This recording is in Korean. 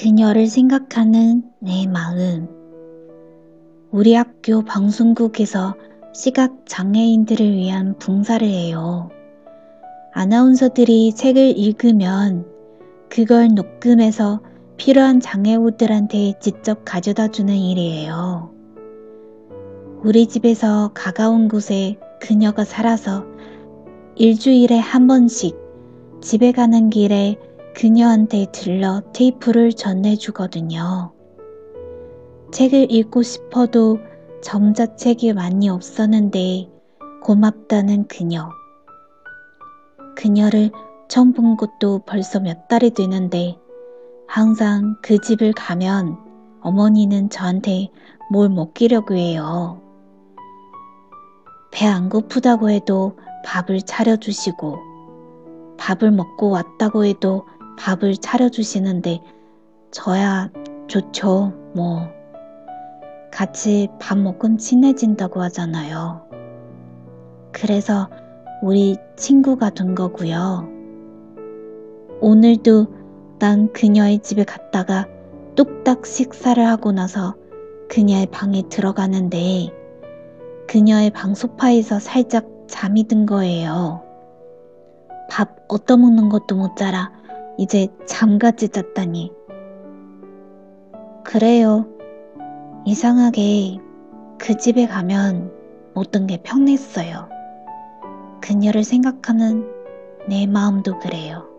그녀를 생각하는 내 마음. 우리 학교 방송국에서 시각 장애인들을 위한 봉사를 해요. 아나운서들이 책을 읽으면 그걸 녹음해서 필요한 장애우들한테 직접 가져다 주는 일이에요. 우리 집에서 가까운 곳에 그녀가 살아서 일주일에 한 번씩 집에 가는 길에 그녀한테 들러 테이프를 전해주거든요. 책을 읽고 싶어도 점자책이 많이 없었는데 고맙다는 그녀. 그녀를 처음 본 것도 벌써 몇 달이 되는데 항상 그 집을 가면 어머니는 저한테 뭘 먹이려고 해요. 배 안 고프다고 해도 밥을 차려주시고 밥을 먹고 왔다고 해도 밥을 차려주시는데 저야 좋죠, 뭐. 같이 밥 먹으면 친해진다고 하잖아요. 그래서 우리 친구가 된 거고요. 오늘도 난 그녀의 집에 갔다가 뚝딱 식사를 하고 나서 그녀의 방에 들어가는데 그녀의 방 소파에서 살짝 잠이 든 거예요. 밥 얻어먹는 것도 못 자라 이제 잠같이 잤다니. 그래요. 이상하게 그 집에 가면 모든 게 평냈어요. 그녀를 생각하는 내 마음도 그래요.